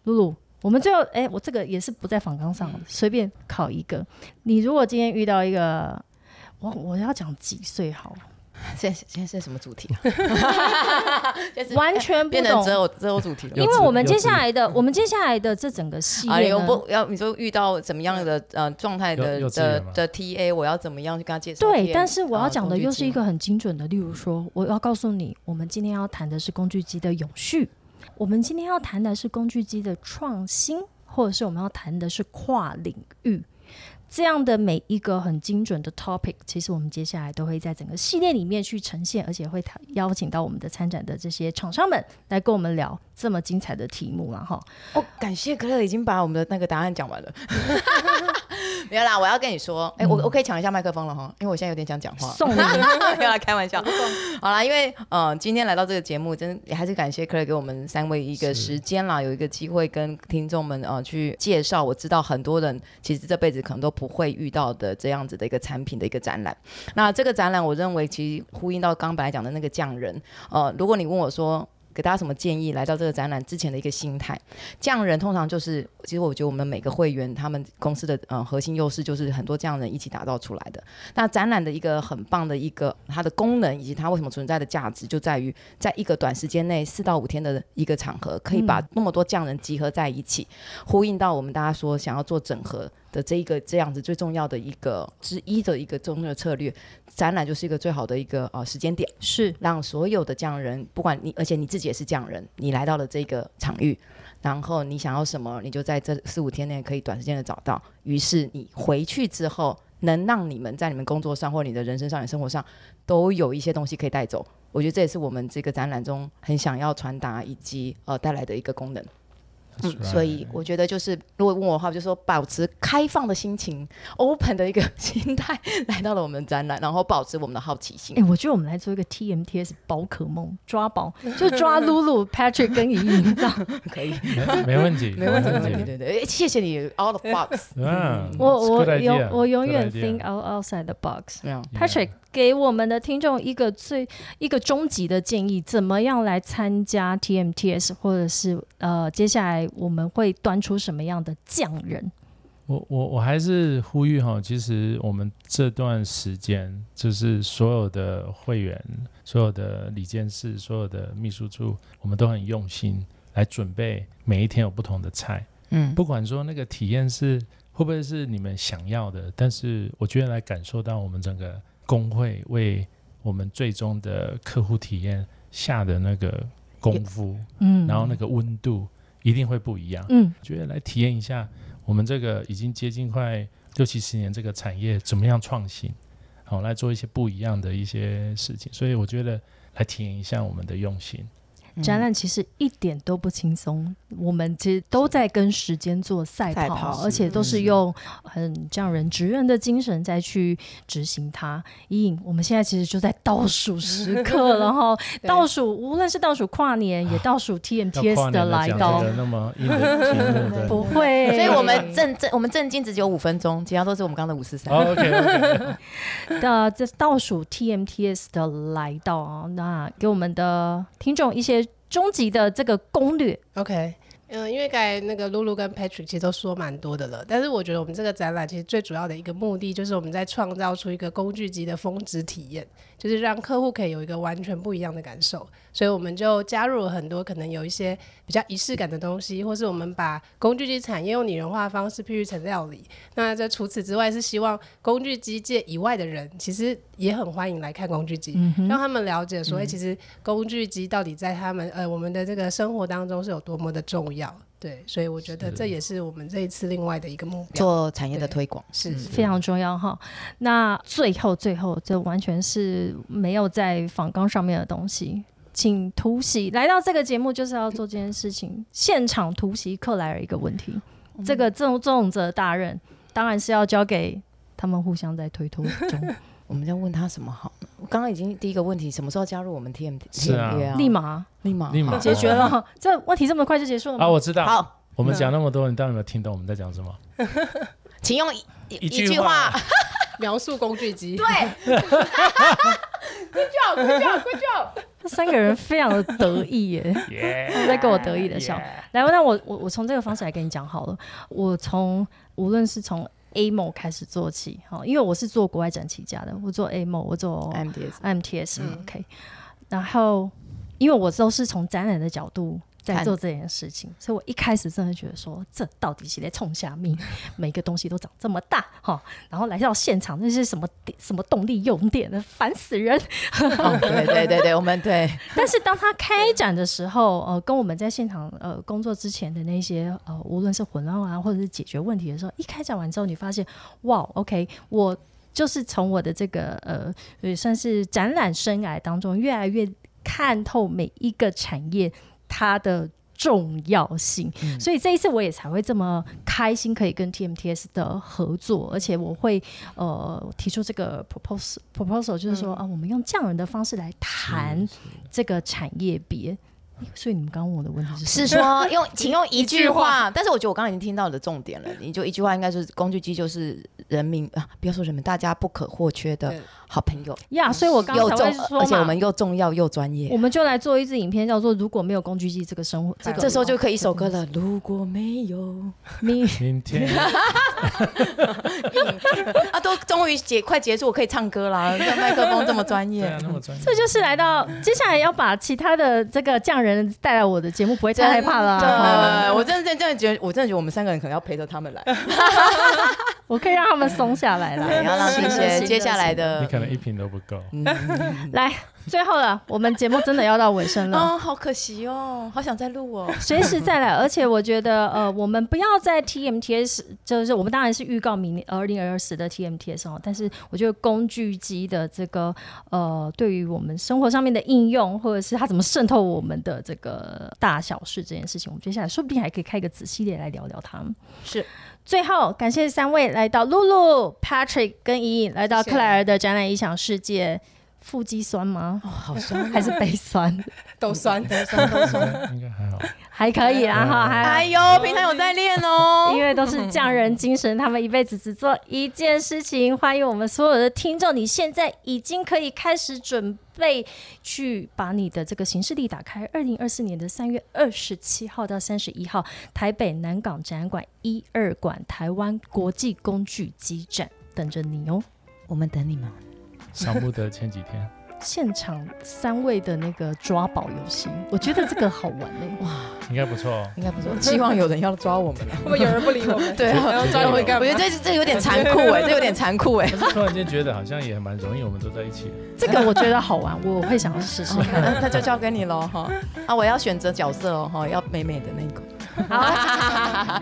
露露，我们最后，哎、我这个也是不在访纲上，随便考一个。你如果今天遇到一个，我我要讲几岁好，现在现在是什么主题啊？完全不懂变成择。偶择偶主题了因为我们接下来的，我们接下来的这整个系啊，我列呢，不要你说遇到怎么样的呃状态的幼幼稚的园吗的 TA，我要怎么样去跟他介绍？对，但是我要讲的呃又是一个很精准的，例如说，我要告诉你，我们今天要谈的是工具机的永续，我们今天要谈的是工具机的创新，或者是我们要谈的是跨领域。这样的每一个很精准的 topic，其实我们接下来都会在整个系列里面去呈现，而且会邀请到我们的参展的这些厂商们来跟我们聊。这么精彩的题目了哈。哦，感谢可乐已经把我们的那个答案讲完了。没有啦，我要跟你说，哎、我我可以抢一下麦克风了哈，因为我现在有点想讲话。送你 没有啦，开玩笑。好啦，因为呃，今天来到这个节目，真也还是感谢 Clare 给我们三位一个时间啦，有一个机会跟听众们呃去介绍。我知道很多人其实这辈子可能都不会遇到的这样子的一个产品的一个展览。那这个展览，我认为其实呼应到刚刚本来讲的那个匠人。呃，如果你问我说。给大家什么建议？来到这个展览之前的一个心态，匠人通常就是，其实我觉得我们每个会员他们公司的呃核心优势就是很多匠人一起打造出来的。那展览的一个很棒的一个它的功能以及它为什么存在的价值，就在于在一个短时间内四到五天的一个场合，可以把那么多匠人集合在一起，呼应到我们大家说想要做整合的这一个这样子最重要的一个之一的一个中的策略。展览就是一个最好的一个呃时间点，是让所有的匠人，不管你，而且你自己也是匠人，你来到了这个场域。然后你想要什么，你就在这四五天内可以短时间的找到。于是你回去之后，能让你们在你们工作上或你的人生上、你生活上都有一些东西可以带走。我觉得这也是我们这个展览中很想要传达以及呃带来的一个功能。嗯所以我觉得就是，如果问我的话，就说保持开放的心情，open 的一个心态来到了我们展览，然后保持我们的好奇心哎、。我觉得我们来做一个 TMTS 宝可梦抓宝，就抓露露、Patrick 跟莹莹，这样。可以，没 没问题，没问题，没没问题，对对。诶谢谢你 out of box。嗯，我我永我永远 think out outside the box。没有，Patrick 给我们的听众一个最一个终极的建议，怎么样来参加 TMTS，或者是呃，接下来我们会端出什么样的匠人？我我我还是呼吁哈，其实我们这段时间，就是所有的会员、所有的理监事、所有的秘书处，我们都很用心来准备每一天有不同的菜，嗯，不管说那个体验是会不会是你们想要的，但是我觉得来感受到我们整个工会为我们最终的客户体验下的那个功夫，嗯然后那个温度一定会不一样。嗯觉得来体验一下我们这个已经接近快六七十年这个产业怎么样创新，好来做一些不一样的一些事情。所以我觉得来体验一下我们的用心。展览其实一点都不轻松，我们其实都在跟时间做赛跑，赛跑而且都是用很匠人职人的精神再去执行它。伊颖，我们现在其实就在倒数时刻了哈，对。倒数无论是倒数跨年，也 倒数 TMTS 的来到。不会，所以我们正正我们正经只有五分钟，其他都是我们刚刚的五四三。哦 OK 的这倒数 TMTS 的来到啊，那给我们的听众一些终极的这个攻略。OK，嗯，因为刚才那个露露跟 Patrick 其实都说蛮多的了，但是我觉得我们这个展览其实最主要的一个目的，就是我们在创造出一个工具机的峰值体验，就是让客户可以有一个完全不一样的感受。所以我们就加入了很多可能有一些比较仪式感的东西，或是我们把工具机产业用拟人化的方式譬喻成料理。那这除此之外，是希望工具机界以外的人，其实也很欢迎来看工具机，让他们了解说，哎、其实工具机到底在他们呃我们的这个生活当中是有多么的重要。对，所以我觉得这也是我们这一次另外的一个目标。做产业的推广，是非常重要哈。那最后最后，这完全是没有在访纲上面的东西，请突袭来到这个节目就是要做这件事情，现场突袭克莱尔一个问题，这个重重责大任当然是要交给他们互相在推脱中，我们要问他什么好呢？我刚刚已经第一个问题，什么时候加入我们 TM？是啊立马立马立马解决了。这问题这么快就结束了吗？啊，我知道。好，我们讲那么多，你到底有没有听懂我们在讲什么？请用一一句句话话。描述工具机，对，Good job，Good job，Good job。这三个人非常的得意耶。耶他们在跟我得意的笑。来，那我我我从这个方式来跟你讲好了。我从无论是从 A mo 开始做起，哈，因为我是做国外展起家的，我做 A mo，我做 MTS，MTS，OK。然后，因为我都是从展览的角度在做这件事情，所以我一开始真的觉得说，这到底是在冲下命，每个东西都长这么大哈，然后来到现场那些什么电什么动力用电的，烦死人。哦，对对对对，我们对。但是当他开展的时候，呃，跟我们在现场呃工作之前的那些呃，无论是混乱啊，或者是解决问题的时候，一开展完之后，你发现哇，OK，我就是从我的这个呃，也算是展览生涯当中，越来越看透每一个产业它的。重要性，所以这一次我也才会这么开心，可以跟 TMTS 的合作，而且我会呃提出这个 proposal proposal，就是说、啊，我们用匠人的方式来谈这个产业别。所以你们刚刚问我的问题是是说 用，请用一句话。但是我觉得我刚刚已经听到你的重点了，你就一句话，应该是工具机就是人民啊，不要说人民，大家不可或缺的好朋友，呀所以我刚又重才，说，而且我们又重要又专业我。们就来做一支影片，叫做“如果没有工具机，这个生活”，这个这时候就可以一首歌了。如果没有你明天 啊，都终于结快结束，我可以唱歌啦！这麦克风这么专业。这就是来到接下来要把其他的这个匠人带来我的节目，不会太害怕了啊、对，我真的真的真的觉得，我真的觉得我们三个人可能要陪着他们来，我可以让他们松下来了。对，要让这些接下来的你可能一瓶都不够。来，最后了，我们节目真的要到尾声了。哦，好可惜哦，好想再录哦。随时再来，而且我觉得，呃，我们不要在 TMTS，就是我们当然是预告明年二零二四的 TMTS 哦，但是我觉得工具机的这个呃，对于我们生活上面的应用，或者是它怎么渗透我们的这个大小事这件事情，我们接下来说不定还可以开一个子系列来聊聊它们。是，最后感谢三位来到露露、Patrick 跟怡颖来到克莱尔的展览异想世界。腹肌酸吗？哦，好酸，还是背酸？都酸都。酸都酸。应该还好。还可以啦哈，还哎呦，平常有在练哦。因为都是匠人精神，他们一辈子只做一件事情。欢迎我们所有的听众，你现在已经可以开始准备去把你的这个行事历打开。二零二四年的三月二十七号到三十一号，台北南港展览馆一二馆台湾国际工具机展等着你哦。我们等你们。想不得前几天。现场三位的那个抓宝游戏，我觉得这个好玩哎、哇，应该不错哦。应该不错，希望有人要抓我们啊。会不会有人不理我们？对啊然后抓你会干嘛？我觉得这这有点残酷哎，这有点残酷 哎。突然间觉得好像也蛮容易，我们都在一起。这个我觉得好玩，我会想要试试看。那那就交给你喽哈。啊，我要选择角色哦哈，要美美的那个。好，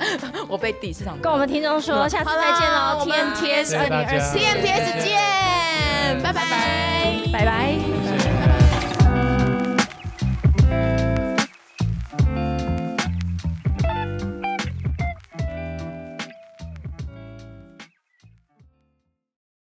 我被抵市场跟我们听众说，下次再见喽，TNTS 二零二四，TMTS 见，拜拜。拜拜。谢谢。